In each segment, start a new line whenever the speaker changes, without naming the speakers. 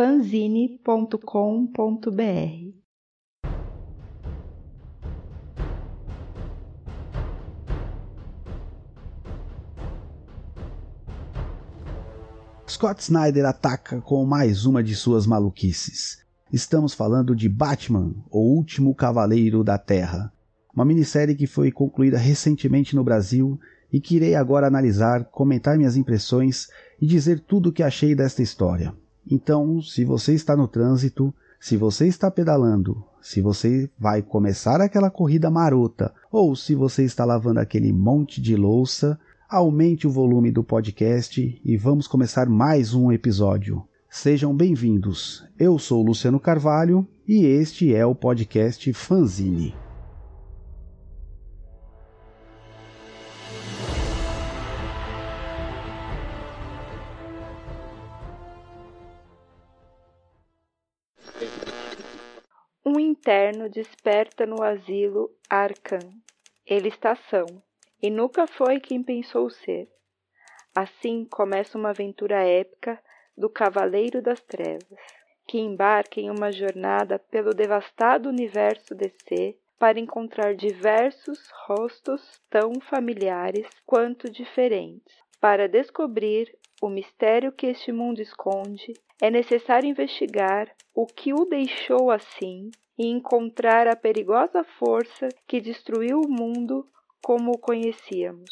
fanzine.com.br.
Scott Snyder ataca com mais uma de suas maluquices. Estamos falando de Batman, o último cavaleiro da Terra, uma minissérie que foi concluída recentemente no Brasil e que irei agora analisar, comentar minhas impressões e dizer tudo o que achei desta história. Então, se você está no trânsito, se você está pedalando, se você vai começar aquela corrida marota ou se você está lavando aquele monte de louça, aumente o volume do podcast e vamos começar mais um episódio. Sejam bem-vindos. Eu sou Luciano Carvalho e este é o podcast Fanzine.
Um interno desperta no asilo Arkham. Ele está são, e nunca foi quem pensou ser. Assim começa uma aventura épica do Cavaleiro das Trevas, que embarca em uma jornada pelo devastado universo DC para encontrar diversos rostos tão familiares quanto diferentes. Para descobrir o mistério que este mundo esconde, é necessário investigar o que o deixou assim e encontrar a perigosa força que destruiu o mundo como o conhecíamos.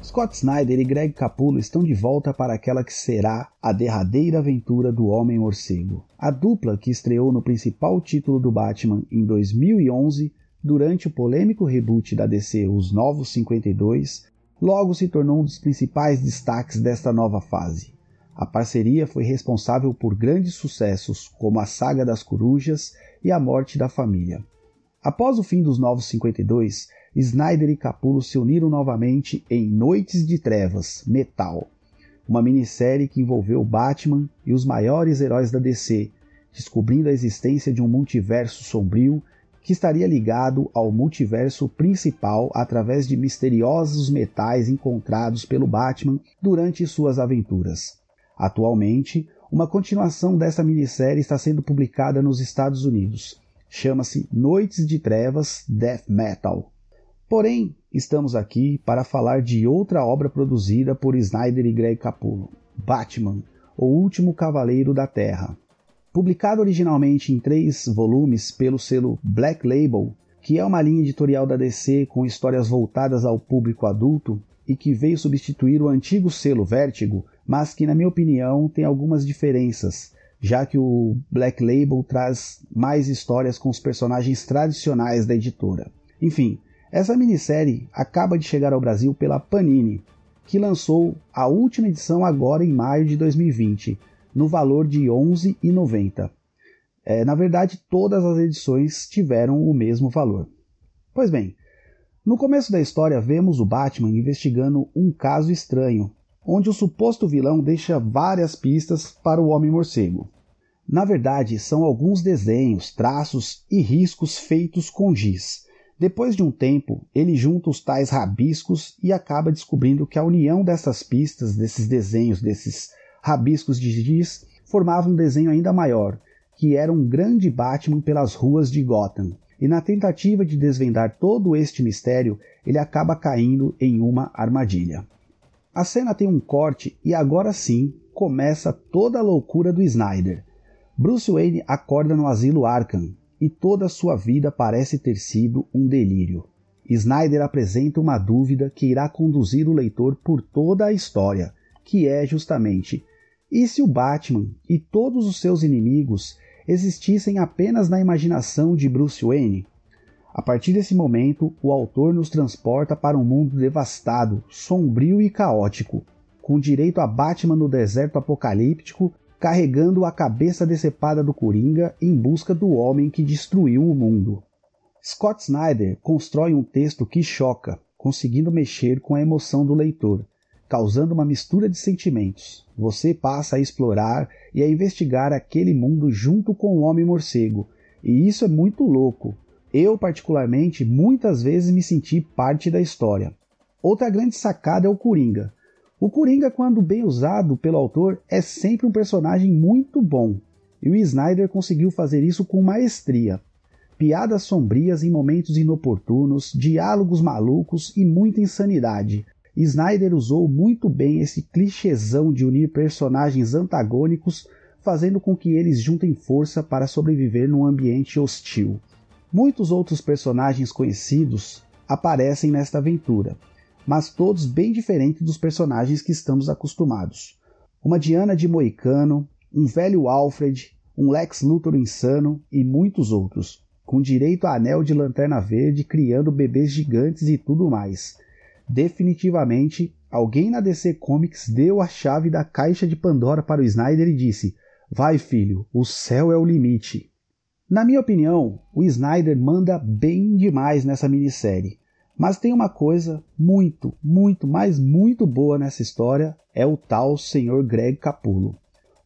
Scott Snyder e Greg Capullo estão de volta para aquela que será a derradeira aventura do Homem-Morcego. A dupla que estreou no principal título do Batman em 2011, durante o polêmico reboot da DC Os Novos 52, logo se tornou um dos principais destaques desta nova fase. A parceria foi responsável por grandes sucessos como a Saga das Corujas e a Morte da Família. Após o fim dos Novos 52, Snyder e Capullo se uniram novamente em Noites de Trevas, Metal, uma minissérie que envolveu Batman e os maiores heróis da DC, descobrindo a existência de um multiverso sombrio que estaria ligado ao multiverso principal através de misteriosos metais encontrados pelo Batman durante suas aventuras. Atualmente, uma continuação dessa minissérie está sendo publicada nos Estados Unidos. Chama-se Noites de Trevas Death Metal. Porém, estamos aqui para falar de outra obra produzida por Snyder e Greg Capullo, Batman, o último cavaleiro da Terra. Publicado originalmente em três volumes pelo selo Black Label, que é uma linha editorial da DC com histórias voltadas ao público adulto e que veio substituir o antigo selo Vertigo, mas que, na minha opinião, tem algumas diferenças, já que o Black Label traz mais histórias com os personagens tradicionais da editora. Enfim, essa minissérie acaba de chegar ao Brasil pela Panini, que lançou a última edição agora em maio de 2020, no valor de R$ 11,90. É, na verdade, todas as edições tiveram o mesmo valor. Pois bem, no começo da história vemos o Batman investigando um caso estranho, onde o suposto vilão deixa várias pistas para o Homem-Morcego. Na verdade, são alguns desenhos, traços e riscos feitos com giz depois de um tempo, ele junta os tais rabiscos e acaba descobrindo que a união dessas pistas, desses desenhos, desses rabiscos de giz, formava um desenho ainda maior, que era um grande Batman pelas ruas de Gotham. E na tentativa de desvendar todo este mistério, ele acaba caindo em uma armadilha. A cena tem um corte e agora sim começa toda a loucura do Snyder. Bruce Wayne acorda no asilo Arkham, e toda sua vida parece ter sido um delírio. Snyder apresenta uma dúvida que irá conduzir o leitor por toda a história, que é justamente: e se o Batman e todos os seus inimigos existissem apenas na imaginação de Bruce Wayne? A partir desse momento, o autor nos transporta para um mundo devastado, sombrio e caótico, com direito a Batman no deserto apocalíptico carregando a cabeça decepada do Coringa em busca do homem que destruiu o mundo. Scott Snyder constrói um texto que choca, conseguindo mexer com a emoção do leitor, causando uma mistura de sentimentos. Você passa a explorar e a investigar aquele mundo junto com o Homem-Morcego, e isso é muito louco. Eu, particularmente, muitas vezes me senti parte da história. Outra grande sacada é o Coringa. O Coringa, quando bem usado pelo autor, é sempre um personagem muito bom. E o Snyder conseguiu fazer isso com maestria. Piadas sombrias em momentos inoportunos, diálogos malucos e muita insanidade. Snyder usou muito bem esse clichêzão de unir personagens antagônicos, fazendo com que eles juntem força para sobreviver num ambiente hostil. Muitos outros personagens conhecidos aparecem nesta aventura, mas todos bem diferentes dos personagens que estamos acostumados. Uma Diana de Moicano, um velho Alfred, um Lex Luthor insano e muitos outros, com direito a anel de lanterna verde, criando bebês gigantes e tudo mais. Definitivamente, alguém na DC Comics deu a chave da caixa de Pandora para o Snyder e disse: Vai, filho, o céu é o limite. Na minha opinião, o Snyder manda bem demais nessa minissérie. Mas tem uma coisa muito, muito, mas muito boa nessa história: é o tal Sr. Greg Capullo.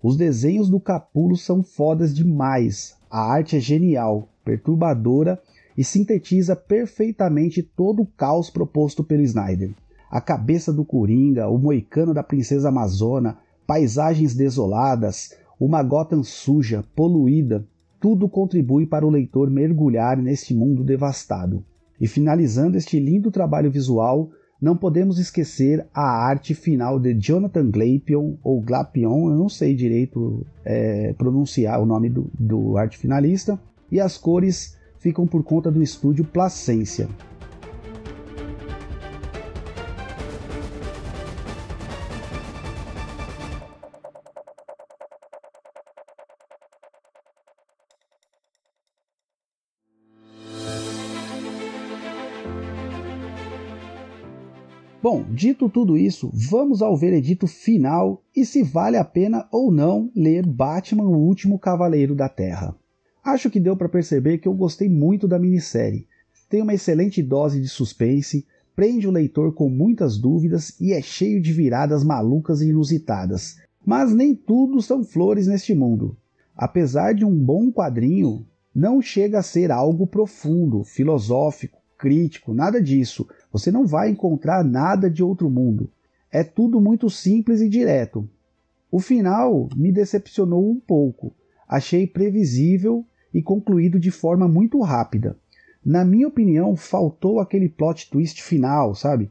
Os desenhos do Capullo são fodas demais. A arte é genial, perturbadora e sintetiza perfeitamente todo o caos proposto pelo Snyder. A cabeça do Coringa, o moicano da princesa Amazona, paisagens desoladas, uma Gotham suja, poluída, tudo contribui para o leitor mergulhar neste mundo devastado. E finalizando este lindo trabalho visual, não podemos esquecer a arte final de Jonathan Glapion, ou Glapion, eu não sei direito é, pronunciar o nome do, do arte finalista, e as cores ficam por conta do estúdio Placência. Bom, dito tudo isso, vamos ao veredito final e se vale a pena ou não ler Batman, o Último Cavaleiro da Terra. Acho que deu para perceber que eu gostei muito da minissérie. Tem uma excelente dose de suspense, prende o leitor com muitas dúvidas e é cheio de viradas malucas e inusitadas. Mas nem tudo são flores neste mundo. Apesar de um bom quadrinho, não chega a ser algo profundo, filosófico, crítico, nada disso. Você não vai encontrar nada de outro mundo. É tudo muito simples e direto. O final me decepcionou um pouco. Achei previsível e concluído de forma muito rápida. Na minha opinião, faltou aquele plot twist final, sabe?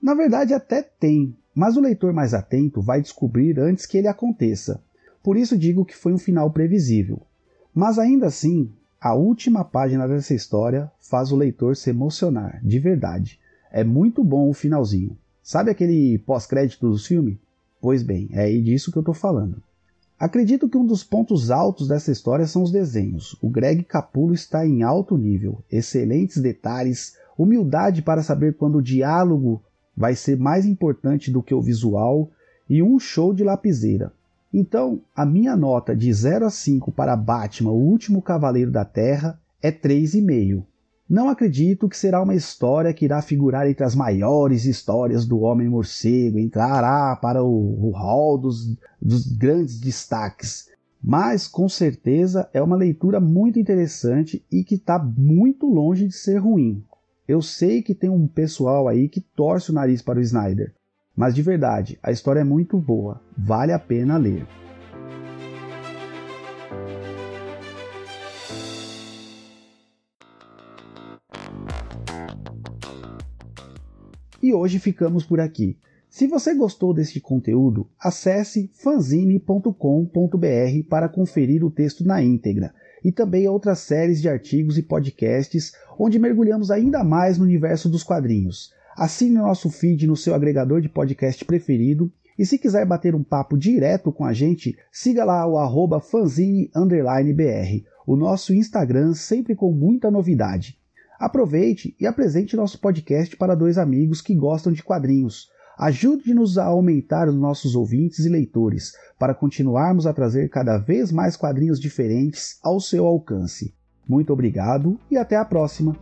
Na verdade, até tem, mas o leitor mais atento vai descobrir antes que ele aconteça. Por isso digo que foi um final previsível. Mas ainda assim, a última página dessa história faz o leitor se emocionar, de verdade. É muito bom o finalzinho. Sabe aquele pós-crédito dos filmes? Pois bem, é disso que eu estou falando. Acredito que um dos pontos altos dessa história são os desenhos. O Greg Capullo está em alto nível, excelentes detalhes, humildade para saber quando o diálogo vai ser mais importante do que o visual e um show de lapiseira. Então, a minha nota de 0 a 5 para Batman, o último Cavaleiro da Terra, é 3,5. Não acredito que será uma história que irá figurar entre as maiores histórias do Homem-Morcego, entrará para o, o hall dos, dos grandes destaques. Mas com certeza é uma leitura muito interessante e que está muito longe de ser ruim. Eu sei que tem um pessoal aí que torce o nariz para o Snyder, mas de verdade, a história é muito boa, vale a pena ler. Hoje ficamos por aqui. Se você gostou deste conteúdo, acesse fanzine.com.br para conferir o texto na íntegra e também outras séries de artigos e podcasts onde mergulhamos ainda mais no universo dos quadrinhos. Assine nosso feed no seu agregador de podcast preferido e se quiser bater um papo direto com a gente, siga lá o arroba fanzine_br, o nosso Instagram sempre com muita novidade. Aproveite e apresente nosso podcast para dois amigos que gostam de quadrinhos. Ajude-nos a aumentar os nossos ouvintes e leitores, para continuarmos a trazer cada vez mais quadrinhos diferentes ao seu alcance. Muito obrigado e até a próxima!